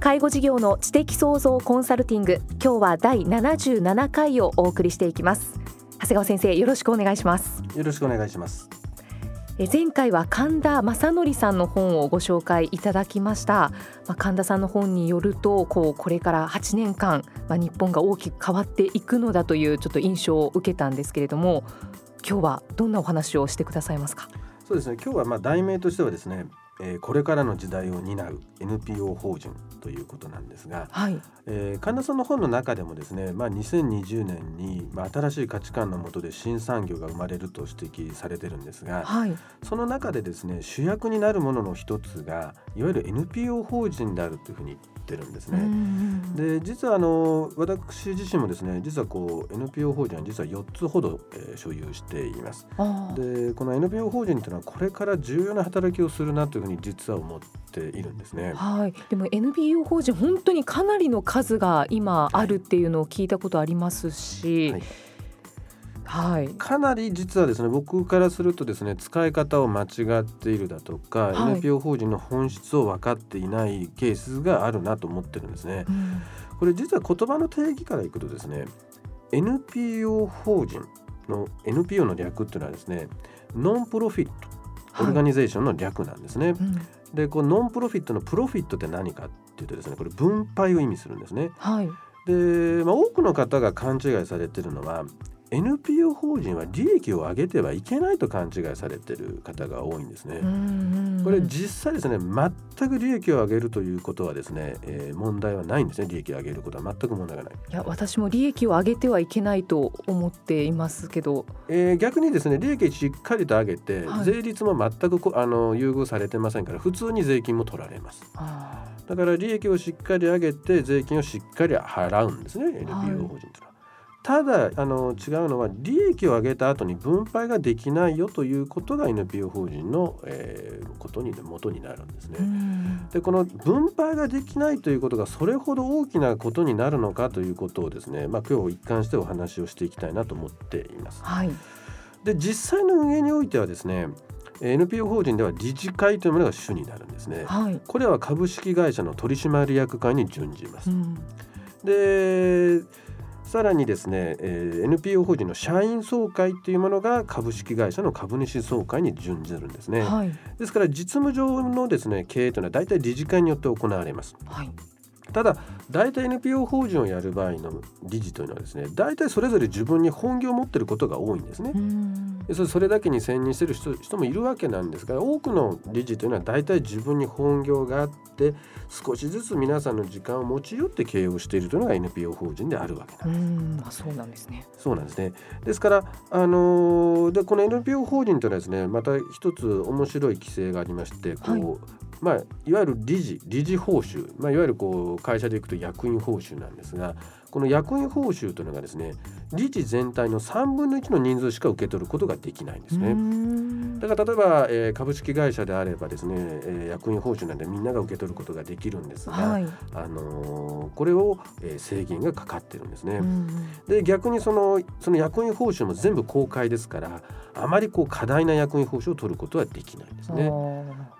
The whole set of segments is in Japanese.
介護事業の知的創造コンサルティング今日は第77回をお送りしていきます。長谷川先生よろしくお願いします。よろしくお願いします。え前回は神田正則さんの本をご紹介いただきました、まあ、神田さんの本によるとこうこれから8年間、まあ、日本が大きく変わっていくのだというちょっと印象を受けたんですけれども今日はどんなお話をしてくださいますか？そうですね。今日はまあ題名としてはですねえー、これからの時代を担う NPO 法人ということなんですが、はい、えー、神田さんの本の中でもですね、まあ、2020年に、まあ、新しい価値観の下で新産業が生まれると指摘されてるんですが、はい、その中でですね主役になるものの一つがいわゆる NPO 法人であるというふうにってるんですね。で実はあの私自身もですね実はこう NPO 法人は実は4つほど、えー、所有しています。でこの NPO 法人というのはこれから重要な働きをするなというふうに実は思っているんですね。はい。でも NPO 法人本当にかなりの数が今あるっていうのを聞いたことありますし。はいはい、かなり実はですね僕からするとですね使い方を間違っているだとか、はい、NPO 法人の本質を分かっていないケースがあるなと思ってるんですね。うん、これ実は言葉の定義からいくとですね NPO 法人の NPO の略っていうのはですねノンプロフィットオルガニゼーションの略なんですね。はいうん、でこのノンプロフィットのプロフィットって何かっていうとですねこれ分配を意味するんですね。はいでまあ、多くの方が勘違いされてるのは NPO 法人は利益を上げてはいけないと勘違いされている方が多いんですね。これ実際ですね全く利益を上げるということはですね、えー、問題はないんですね利益を上げることは全く問題がない。いや私も利益を上げてはいけないと思っていますけど、えー、逆にですね利益しっかりと上げて、はい、税率も全くあの優遇されてませんから普通に税金も取られます。だから利益をしっかり上げて税金をしっかり払うんですね NPO 法人というのは。ただあの違うのは利益を上げた後に分配ができないよということが NPO 法人の、えー、ことに元になるんですね。でこの分配ができないということがそれほど大きなことになるのかということをですね、まあ、今日一貫してお話をしていきたいなと思っています。はい、で実際の運営においてはですね NPO 法人では理事会というものが主になるんですね。はい、これは株式会社の取締役会に準じます。うん、でさらにですね、えー、NPO 法人の社員総会というものが株式会社の株主総会に準じるんですね、はい、ですから実務上のですね経営というのは大体理事会によって行われます、はい、ただ大体 NPO 法人をやる場合の理事というのはですね大体それぞれ自分に本業を持っていることが多いんですね。そそれだけに専任している人人もいるわけなんですが多くの理事というのは大体自分に本業があって少しずつ皆さんの時間を持ち寄って経営をしているというのが NPO 法人であるわけなんです。あそうなんですね。そうなんですね。ですからあのでこの NPO 法人というのはですねまた一つ面白い規制がありましてこう、はい、まあ、いわゆる理事理事報酬、まあ、いわゆるこう会社でいくと役員報酬なんですがこの役員報酬というのがですね理事全体の3分の1の人数しか受け取ることができないんですね。だから例えば、えー、株式会社であればですね、えー、役員報酬なんでみんなが受け取ることができるんですが、はい、あのー、これを、えー、制限がかかってるんですね。で逆にそのその役員報酬も全部公開ですからあまりこう過大な役員報酬を取ることはできないんですね。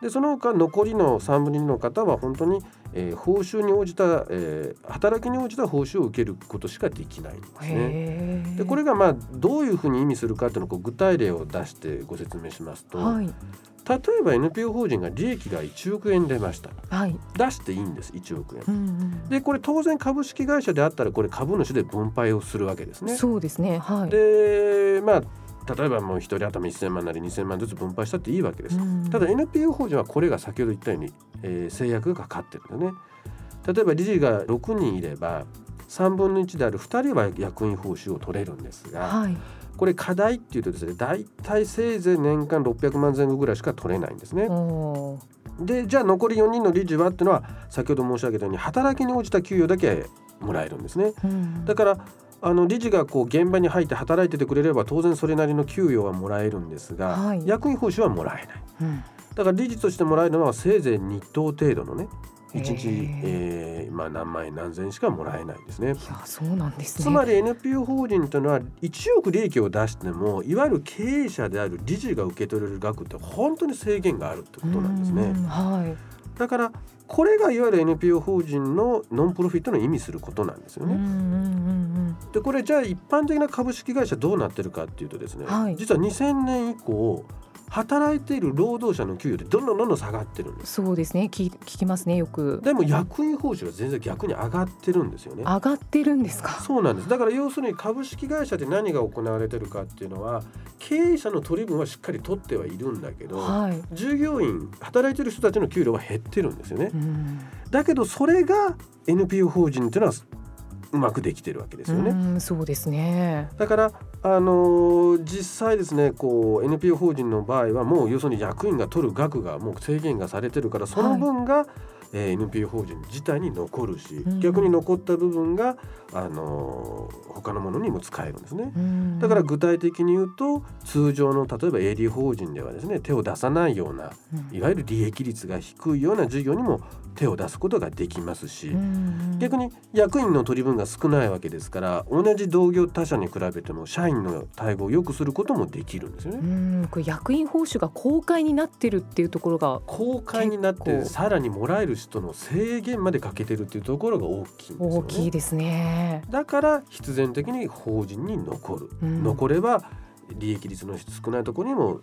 でその他残りの3分の2の方は本当にえー、報酬に応じた、えー、働きに応じた報酬を受けることしかできないんですね。でこれがまあどういうふうに意味するかというのを具体体例を出してご説明しますと、はい、例えば NPO 法人が利益が1億円出ました、はい、出していいんです1億円、うんうん、でこれ当然株式会社であったらこれ株主で分配をするわけですね。そうですね。はい。でまあ例えばもう1人頭1000万なり2000万ずつ分配したっていいわけです、うん、ただ NPO 法人はこれが先ほど言ったように、えー、制約がかかってるんだね。例えば理事が6人いれば3分の1である2人は役員報酬を取れるんですが、はい、これ課題っていうとですね大体せいぜい年間600万前後ぐらいしか取れないんですね。でじゃあ残り4人の理事はっていうのは先ほど申し上げたように働きに応じた給与だけもらえるんですね。うん、だからあの理事がこう現場に入って働いててくれれば当然それなりの給与はもらえるんですが、はい、役員報酬はもらえない、うん、だから理事としてもらえるのはせいぜい日当程度のね1日、えー、まあ、何万円何千円しかもらえないんですね。いやそうなんです、ね、つまり NPO 法人というのは1億利益を出してもいわゆる経営者である理事が受け取れる額って本当に制限があるってことなんですね。はい、だからこれがいわゆる NPO 法人のノンプロフィットの意味することなんですよね。でこれじゃあ一般的な株式会社どうなってるかっていうとですね、はい、実は2000年以降働いている労働者の給与でどんどんどんどん下がってるんです。そうですね。聞聞きますね。よく。でも役員報酬は全然逆に上がってるんですよね。上がってるんですか？そうなんです。だから要するに株式会社で何が行われてるかっていうのは経営者の取り分はしっかり取ってはいるんだけど、はい、従業員働いてる人たちの給料は減ってるんですよね。だけどそれが NPO 法人っていうのはうまくできてるわけですよね。そうですねだからあのー、実際ですねこう NPO 法人の場合はもう要するに役員が取る額がもう制限がされてるからその分が、はいえー、NPO 法人自体に残るし、うん、逆に残った部分が、あのー、他のものにも使えるんですね、うん、だから具体的に言うと通常の例えば営利法人ではですね手を出さないような、うん、いわゆる利益率が低いような事業にも手を出すことができますし、逆に役員の取り分が少ないわけですから同じ同業他社に比べても社員の待遇を良くすることもできるんですよね。これ役員報酬が公開になってるっていうところが公開になってさらにもらえる人の制限までかけてるっていうところが大きいね。大きいですね。だから必然的に法人に残る、うん、残れば利益率の少ないところにも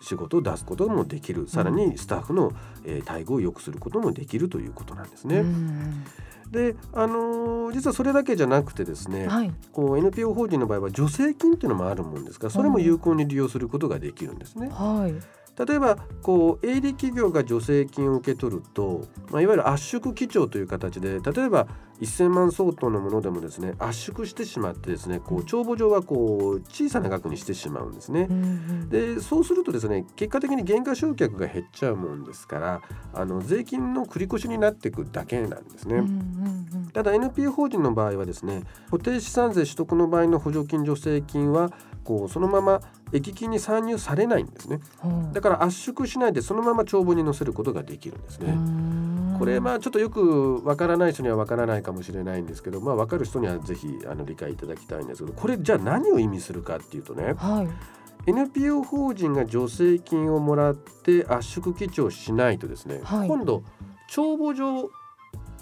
仕事を出すこともできるさらにスタッフの、えー、待遇を良くすることもできるということなんですね。うんで、あのー、実はそれだけじゃなくてですね、はい、こう NPO 法人の場合は助成金っていうのもあるもんですからそれも有効に利用することができるんですね。はい例えばこう営利企業が助成金を受け取ると、まあ、いわゆる圧縮基調という形で例えば1000万相当のものでもですね圧縮してしまってですねこう帳簿上はこう小さな額にしてしまうんですね。でそうするとですね結果的に減価償却が減っちゃうもんですからあの税金の繰り越しになっていくだけなんですね。ただ NPO 法人の場合はですね固定資産税取得の場合の補助金助成金はこうそのまま益金に参入されないんですね、だから圧縮しないでそのまま帳簿に載せることができるんですね。これまあちょっとよくわからない人にはわからないかもしれないんですけど、まあ、分かる人にはぜひあの理解いただきたいんですけどこれじゃあ何を意味するかっていうとね、はい、NPO 法人が助成金をもらって圧縮基調しないとですね、はい、今度帳簿上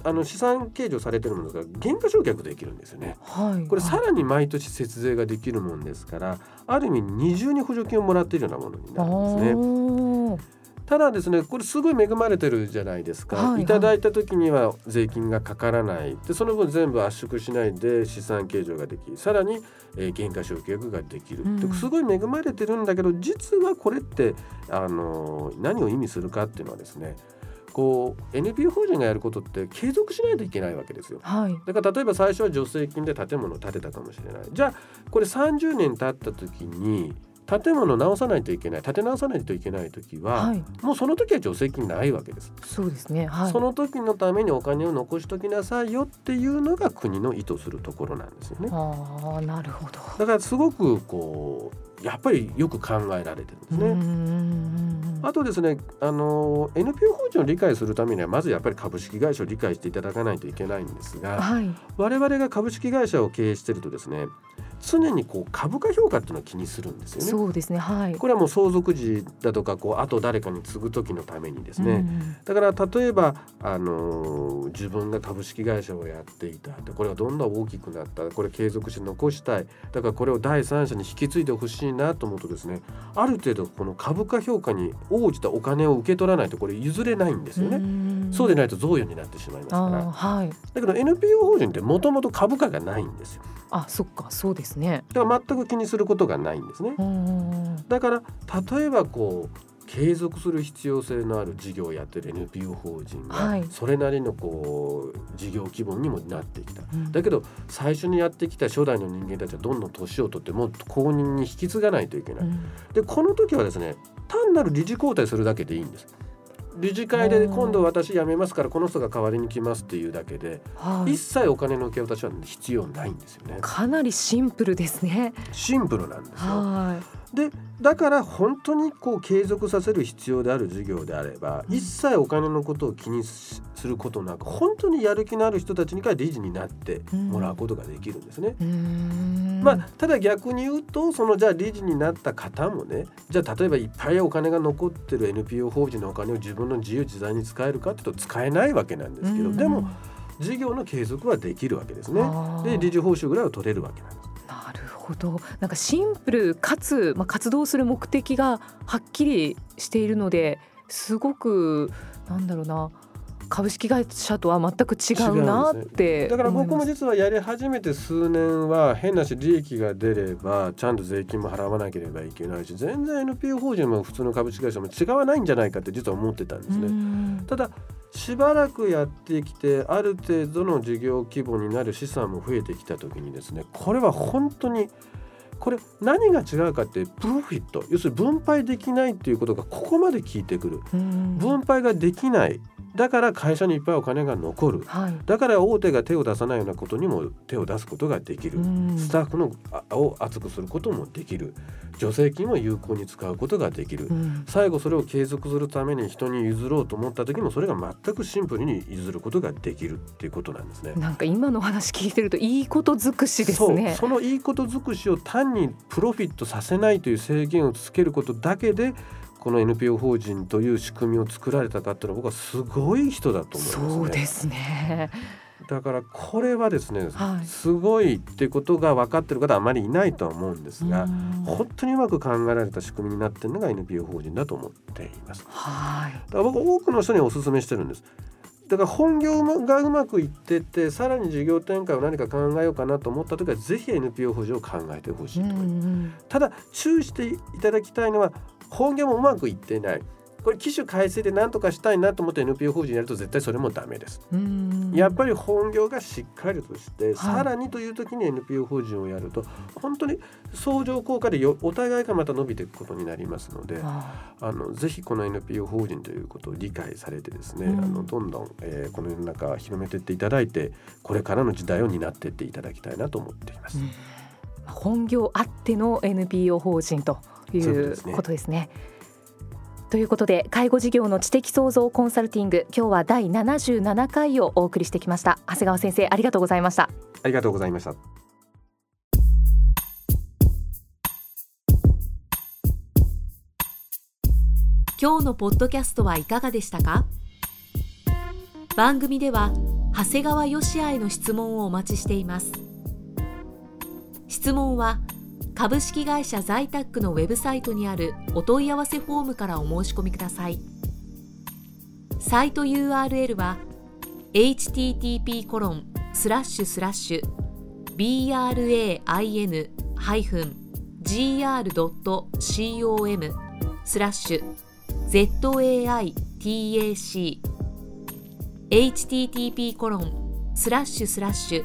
あの資産計上されてるものが減価償却できるんですよね、はい、これさらに毎年節税ができるもんですからある意味二重に補助金をもらっているようなものになるんですね。ただですねこれすごい恵まれてるじゃないですか、はいはい、いただいた時には税金がかからない。でその分全部圧縮しないで資産計上ができさらに、えー、減価償却ができる、うん、すごい恵まれてるんだけど実はこれってあの何を意味するかっていうのはですねこう NPO 法人がやることって継続しないといけないわけですよ、はい、だから例えば最初は助成金で建物を建てたかもしれない。じゃあこれ30年経った時に建物を直さないといけない建て直さないといけない時は、はい、もうその時は助成金ないわけです。そうですね、はい、その時のためにお金を残しときなさいよっていうのが国の意図するところなんですよね。ああなるほど。だからすごくこうやっぱりよく考えられてるんですね。あとですねあの NPO 法人を理解するためにはまずやっぱり株式会社を理解していただかないといけないんですが、はい、我々が株式会社を経営してるとですね常にこう株価評価っていうのを気にするんですよね。そうですね、はい、これはもう相続時だとかこうあと誰かに継ぐ時のためにですね、うん、だから例えば、あのー、自分が株式会社をやっていたこれがどんどん大きくなったこれ継続して残したいだからこれを第三者に引き継いでほしいなと思うとですねある程度この株価評価に応じたお金を受け取らないとこれ譲れないんですよね。うそうでないと贈与になってしまいますから。はい、だけど NPO 法人ってもともと株価がないんですよ。あそっかそうですね。だから全く気にすることがないんですね。だから例えばこう継続する必要性のある事業をやってる NPO 法人がそれなりのこう事業規模にもなってきた、うん、だけど最初にやってきた初代の人間たちはどんどん年を取っても公認に引き継がないといけない、うん、でこの時はですね単なる理事交代するだけでいいんです理事会で今度私辞めますからこの人が代わりに来ますっていうだけで、はい、一切お金の受け渡しは必要ないんですよね。かなりシンプルですね。シンプルなんですよ。はいでだから本当にこう継続させる必要である事業であれば、うん、一切お金のことを気にすることなく本当にやる気のある人たちにから理事になってもらうことができるんですね。まあ、ただ逆に言うとそのじゃあ理事になった方もねじゃあ例えばいっぱいお金が残ってる NPO 法人のお金を自分の自由自在に使えるかっていうと使えないわけなんですけどでも事業の継続はできるわけですね。で理事報酬ぐらいは取れるわけなんです。ほどなんかシンプルかつ、まあ、活動する目的がはっきりしているのですごくなんだろうな株式会社とは全く違うなって、ね、だから僕も実はやり始めて数年は変なし利益が出ればちゃんと税金も払わなければいけないし全然 NPO 法人も普通の株式会社も違わないんじゃないかって実は思ってたんですね。ただしばらくやってきてある程度の事業規模になる資産も増えてきた時にですねこれは本当にこれ何が違うかってプロフィット要するに分配できないっていうことがここまで効いてくる。分配ができない。だから会社にいっぱいお金が残る、はい、だから大手が手を出さないようなことにも手を出すことができる。スタッフのを厚くすることもできる。助成金を有効に使うことができる、最後それを継続するために人に譲ろうと思った時もそれが全くシンプルに譲ることができるっていうことなんですね。なんか今の話聞いてるといいこと尽くしですね。そのいいこと尽くしを単にプロフィットさせないという制限をつけることだけでこの NPO 法人という仕組みを作られたかっていうのは僕はすごい人だと思いますね。そうですねだからこれはですね、はい、すごいってことが分かってる方はあまりいないとは思うんですが本当にうまく考えられた仕組みになっているのが NPO 法人だと思っています。はい、だから僕多くの人にお勧めしてるんです。だから本業がうまくいっててさらに事業展開を何か考えようかなと思った時はぜひ NPO 法人を考えてほしいと思います。ただ注意していただきたいのは本業もうまくいってないこれ機種改正で何とかしたいなと思って NPO 法人やると絶対それもダメです。やっぱり本業がしっかりとして、はい、さらにという時に NPO 法人をやると本当に相乗効果でよお互いがまた伸びていくことになりますのであのぜひこの NPO 法人ということを理解されてですね、あのどんどん、えー、この世の中広めていっていただいてこれからの時代を担っていっていただきたいなと思っています。本業あっての NPO 法人ということですね。ということで介護事業の知的創造コンサルティング今日は第77回をお送りしてきました。長谷川先生ありがとうございました。ありがとうございました。今日のポッドキャストはいかがでしたか？番組では長谷川義也への質問をお待ちしています。質問は「株式会社ザイタックのウェブサイトにあるお問い合わせフォームからお申し込みください。サイト URL は http コロンスラッシュスラッシュ brain-gr.com スラッシュ zaitac http コロンスラッシュスラッシュ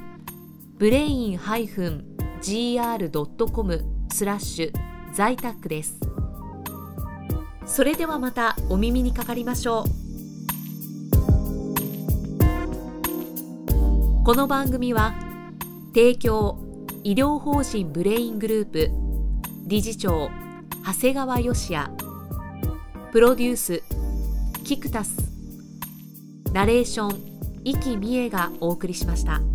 ブレイン gr.com スラッシュ在宅ですそれではまたお耳にかかりましょうこの番組は提供医療法人ブレイングループ理事長長谷川義也プロデュースキクタスナレーション生きみえがお送りしました。